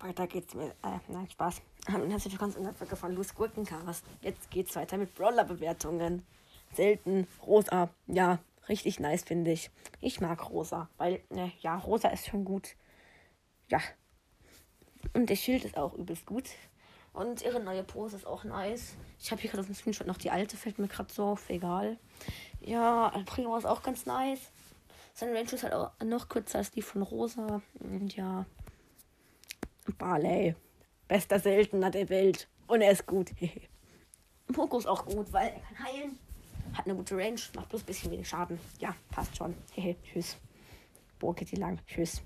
Weiter geht's mit, äh, nein, Spaß. Herzlich willkommen zu einer Folge von Loose Gurkencast. Jetzt geht's weiter mit Brawler-Bewertungen. Selten, rosa, ja, richtig nice, finde ich. Ich mag rosa, weil, ne, ja, rosa ist schon gut. Ja. Und der Schild ist auch übelst gut. Und ihre neue Pose ist auch nice. Ich habe hier gerade auf dem Screenshot noch die alte, fällt mir gerade so auf, egal. Ja, Primo ist auch ganz nice. Seine Range ist halt auch noch kürzer als die von Rosa. Und ja. Barley. Bester Seltener der Welt. Und er ist gut. Poco ist auch gut, weil er kann heilen. Hat eine gute Range, macht bloß ein bisschen wenig Schaden. Ja, passt schon. Tschüss. Geht die lang. Tschüss.